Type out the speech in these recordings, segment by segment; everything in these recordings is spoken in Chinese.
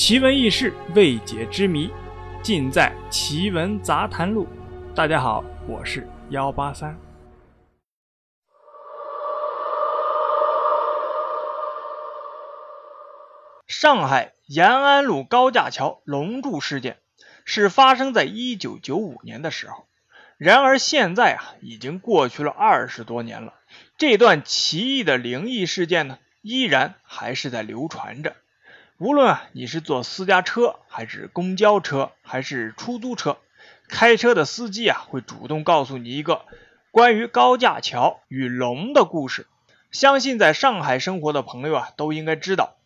奇闻异事、未解之谜，尽在《奇闻杂谈录》。大家好，我是幺八三。上海延安路高架桥龙柱事件是发生在一九九五年的时候，然而现在啊，已经过去了二十多年了。这段奇异的灵异事件呢，依然还是在流传着。无论啊你是坐私家车，还是公交车，还是出租车，开车的司机啊会主动告诉你一个关于高架桥与龙的故事。相信在上海生活的朋友啊都应该知道，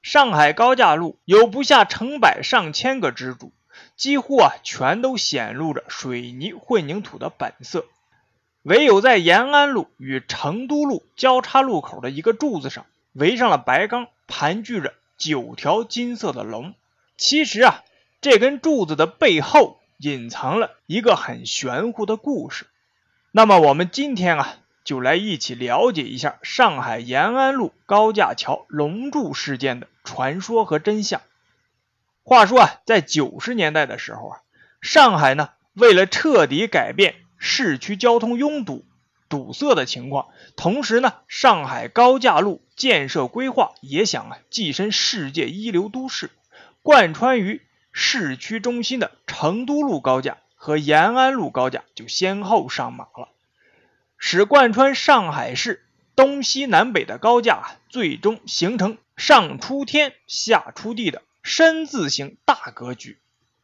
上海高架路有不下成百上千个支柱，几乎啊全都显露着水泥混凝土的本色。唯有在延安路与成都路交叉路口的一个柱子上，围上了白钢，盘踞着。九条金色的龙，其实啊，这根柱子的背后隐藏了一个很玄乎的故事。那么，我们今天啊，就来一起了解一下上海延安路高架桥龙柱事件的传说和真相。话说啊，在九十年代的时候啊，上海呢，为了彻底改变市区交通拥堵。堵塞的情况，同时呢，上海高架路建设规划也想啊跻身世界一流都市，贯穿于市区中心的成都路高架和延安路高架就先后上马了，使贯穿上海市东西南北的高架最终形成上出天下出地的深字形大格局。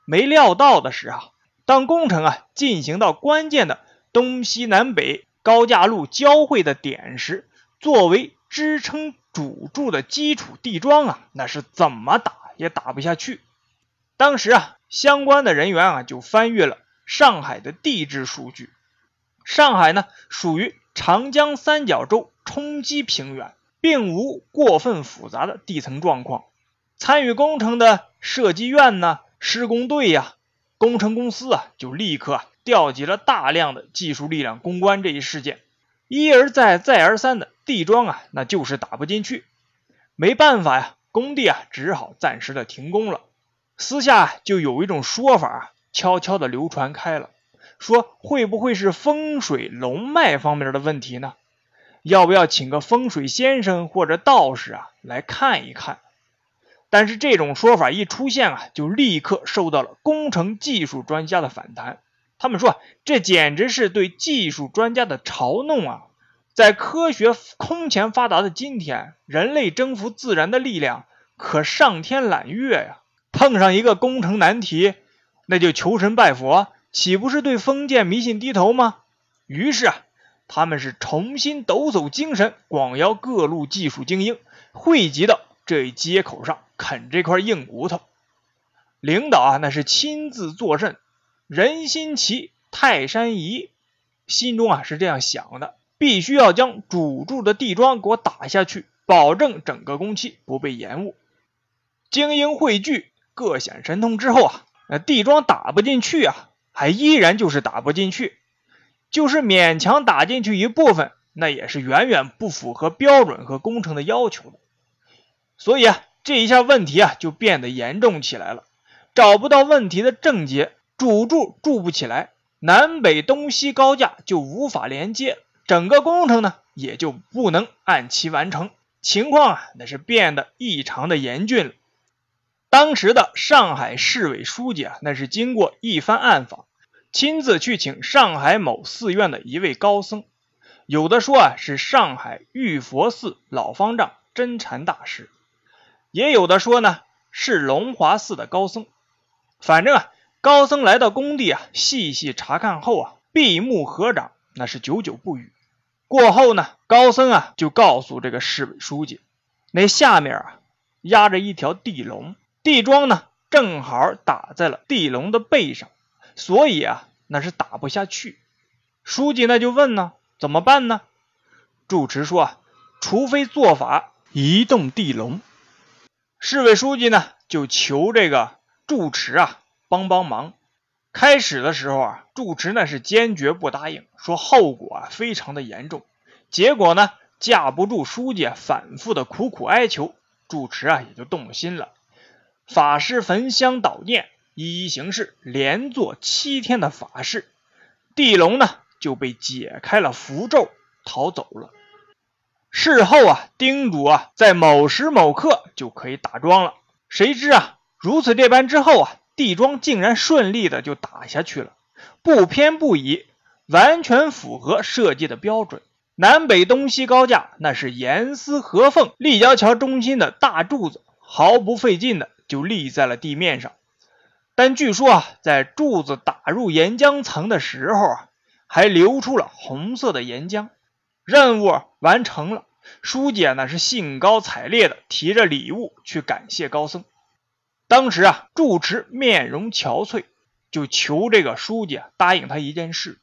没料到的是啊，当工程啊进行到关键的东西南北。高架路交汇的点时，作为支撑主柱的基础地桩啊，那是怎么打也打不下去。当时啊，相关的人员啊就翻阅了上海的地质数据。上海呢属于长江三角洲冲积平原，并无过分复杂的地层状况。参与工程的设计院呢、施工队呀、工程公司啊，就立刻。调集了大量的技术力量攻关这一事件，一而再再而三的地桩啊，那就是打不进去。没办法呀，工地啊只好暂时的停工了。私下就有一种说法悄悄的流传开了，说会不会是风水龙脉方面的问题呢？要不要请个风水先生或者道士啊来看一看？但是这种说法一出现啊，就立刻受到了工程技术专家的反弹。他们说，这简直是对技术专家的嘲弄啊！在科学空前发达的今天，人类征服自然的力量可上天揽月呀！碰上一个工程难题，那就求神拜佛，岂不是对封建迷信低头吗？于是啊，他们是重新抖擞精神，广邀各路技术精英汇集到这一街口上啃这块硬骨头。领导啊，那是亲自坐镇。人心齐、泰山移，心中啊是这样想的：必须要将主柱的地桩给我打下去，保证整个工期不被延误。精英汇聚，各显神通之后啊，那地桩打不进去啊，还依然就是打不进去，就是勉强打进去一部分，那也是远远不符合标准和工程的要求的。所以啊，这一下问题啊就变得严重起来了，找不到问题的症结。主柱筑不起来，南北东西高架就无法连接，整个工程呢也就不能按期完成。情况啊，那是变得异常的严峻了。当时的上海市委书记啊，那是经过一番暗访，亲自去请上海某寺院的一位高僧，有的说啊是上海玉佛寺老方丈真禅大师，也有的说呢是龙华寺的高僧，反正啊。高僧来到工地啊，细细查看后啊，闭目合掌，那是久久不语。过后呢，高僧啊就告诉这个市委书记，那下面啊压着一条地龙，地桩呢正好打在了地龙的背上，所以啊那是打不下去。书记那就问呢，怎么办呢？住持说啊，除非做法移动地龙。市委书记呢就求这个住持啊。帮帮忙！开始的时候啊，住持那是坚决不答应，说后果啊非常的严重。结果呢，架不住书记反复的苦苦哀求，住持啊也就动了心了。法师焚香祷念，一一行事，连做七天的法事，地龙呢就被解开了符咒，逃走了。事后啊，叮嘱啊，在某时某刻就可以打桩了。谁知啊，如此这般之后啊，地桩竟然顺利的就打下去了，不偏不倚，完全符合设计的标准。南北东西高架那是严丝合缝，立交桥中心的大柱子毫不费劲的就立在了地面上。但据说啊，在柱子打入岩浆层的时候啊，还流出了红色的岩浆。任务完成了，书姐呢，是兴高采烈的提着礼物去感谢高僧。当时啊，住持面容憔悴，就求这个书记啊答应他一件事，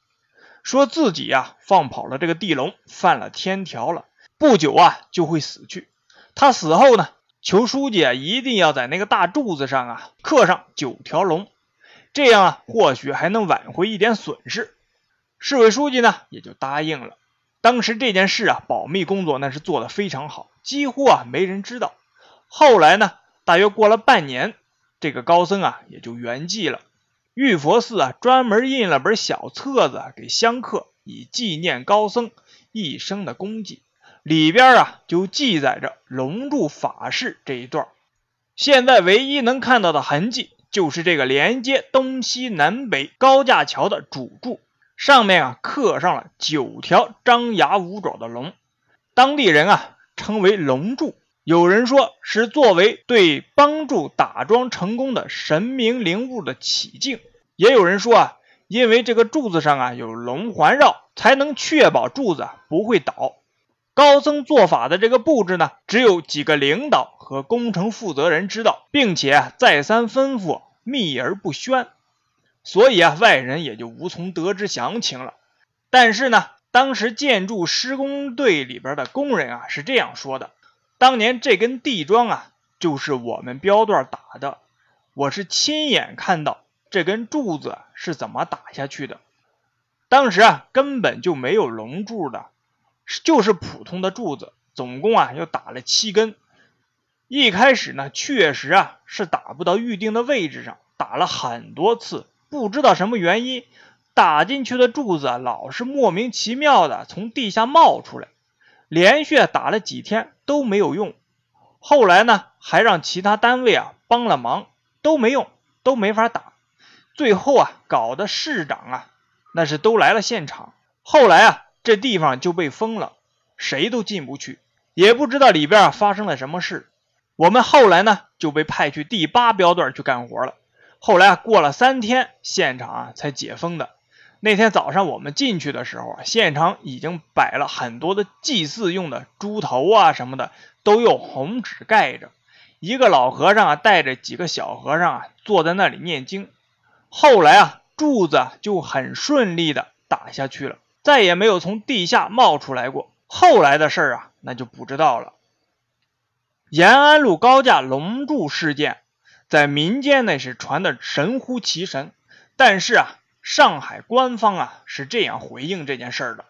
说自己呀放跑了这个地龙，犯了天条了，不久啊就会死去。他死后呢，求书记啊一定要在那个大柱子上啊刻上九条龙，这样啊或许还能挽回一点损失。市委书记呢也就答应了。当时这件事啊，保密工作那是做的非常好，几乎啊没人知道。后来呢，大约过了半年，这个高僧啊也就圆寂了。玉佛寺啊专门印了本小册子给香客，以纪念高僧一生的功绩。里边啊就记载着龙柱法事这一段。现在唯一能看到的痕迹，就是这个连接东西南北高架桥的主柱。上面啊刻上了九条张牙舞爪的龙，当地人啊称为龙柱。有人说是作为对帮助打桩成功的神明灵物的起敬，也有人说啊，因为这个柱子上啊有龙环绕，才能确保柱子不会倒。高僧做法的这个布置呢，只有几个领导和工程负责人知道，并且再三吩咐秘而不宣。所以啊，外人也就无从得知详情了。但是呢，当时建筑施工队里边的工人啊是这样说的：当年这根地桩啊，就是我们标段打的。我是亲眼看到这根柱子是怎么打下去的。当时啊，根本就没有龙柱的，就是普通的柱子。总共啊，又打了七根。一开始呢，确实啊是打不到预定的位置上，打了很多次。不知道什么原因，打进去的柱子老是莫名其妙的从地下冒出来，连续打了几天都没有用。后来呢，还让其他单位啊帮了忙，都没用，都没法打。最后啊，搞得市长啊那是都来了现场。后来啊，这地方就被封了，谁都进不去，也不知道里边啊发生了什么事。我们后来呢就被派去第八标段去干活了。后来啊，过了三天，现场啊才解封的。那天早上我们进去的时候啊，现场已经摆了很多的祭祀用的猪头啊什么的，都用红纸盖着。一个老和尚啊带着几个小和尚啊坐在那里念经。后来啊，柱子就很顺利的打下去了，再也没有从地下冒出来过。后来的事儿啊，那就不知道了。延安路高架龙柱事件。在民间那是传的神乎其神，但是啊，上海官方啊是这样回应这件事的：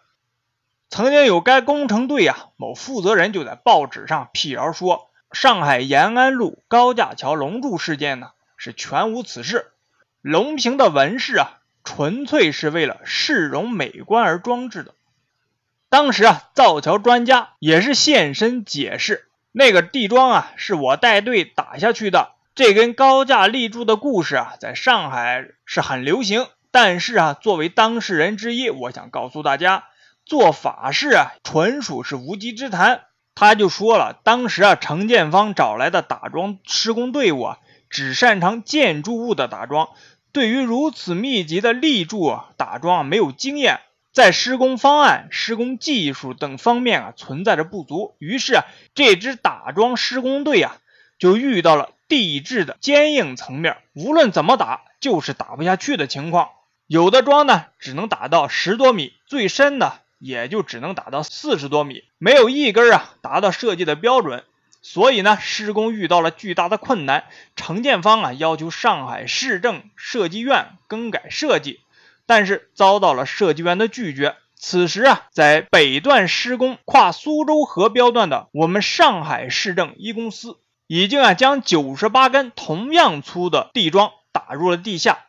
曾经有该工程队啊某负责人就在报纸上辟谣说，上海延安路高架桥龙柱事件呢是全无此事，龙屏的纹饰啊纯粹是为了市容美观而装置的。当时啊，造桥专家也是现身解释，那个地桩啊是我带队打下去的。这根高架立柱的故事啊，在上海是很流行。但是啊，作为当事人之一，我想告诉大家，做法事啊，纯属是无稽之谈。他就说了，当时啊，承建方找来的打桩施工队伍啊，只擅长建筑物的打桩，对于如此密集的立柱啊打桩没有经验，在施工方案、施工技术等方面啊存在着不足。于是啊，这支打桩施工队啊，就遇到了。地质的坚硬层面，无论怎么打，就是打不下去的情况。有的桩呢，只能打到十多米，最深的也就只能打到四十多米，没有一根啊达到设计的标准。所以呢，施工遇到了巨大的困难。承建方啊要求上海市政设计院更改设计，但是遭到了设计院的拒绝。此时啊，在北段施工跨苏州河标段的我们上海市政一公司。已经啊将九十八根同样粗的地桩打入了地下。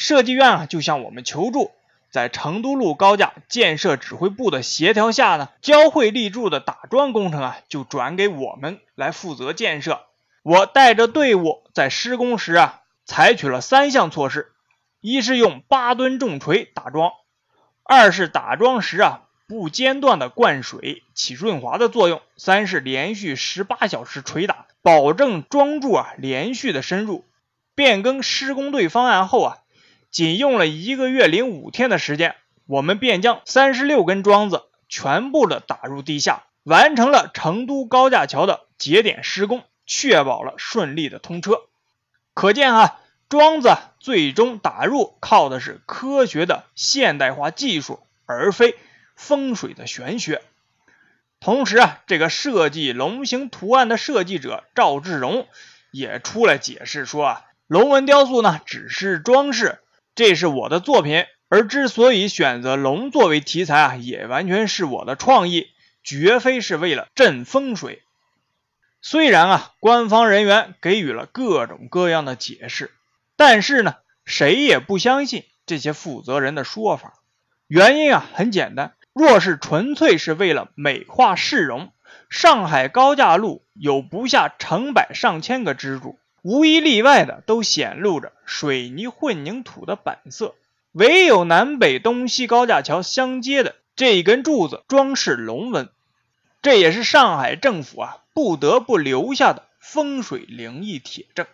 设计院啊就向我们求助，在成都路高架建设指挥部的协调下呢，交汇立柱的打桩工程啊就转给我们来负责建设。我带着队伍在施工时啊，采取了三项措施：一是用八吨重锤打桩；二是打桩时啊不间断的灌水起润滑的作用；三是连续十八小时捶打，保证桩柱啊连续的深入。变更施工队方案后啊，仅用了一个月零五天的时间，我们便将三十六根桩子全部的打入地下，完成了成都高架桥的节点施工。确保了顺利的通车，可见啊，桩子最终打入靠的是科学的现代化技术，而非风水的玄学。同时啊，这个设计龙形图案的设计者赵志荣也出来解释说啊，龙纹雕塑呢只是装饰，这是我的作品，而之所以选择龙作为题材啊，也完全是我的创意，绝非是为了镇风水。虽然啊，官方人员给予了各种各样的解释，但是呢，谁也不相信这些负责人的说法。原因啊，很简单，若是纯粹是为了美化市容，上海高架路有不下成百上千个支柱，无一例外的都显露着水泥混凝土的本色，唯有南北东西高架桥相接的这一根柱子装饰龙纹，这也是上海政府啊。不得不留下的风水灵异铁证。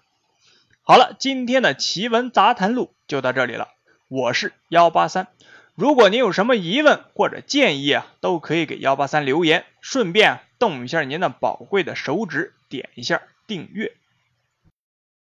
好了，今天的奇闻杂谈录就到这里了。我是幺八三，如果您有什么疑问或者建议啊，都可以给幺八三留言，顺便动一下您的宝贵的手指，点一下订阅。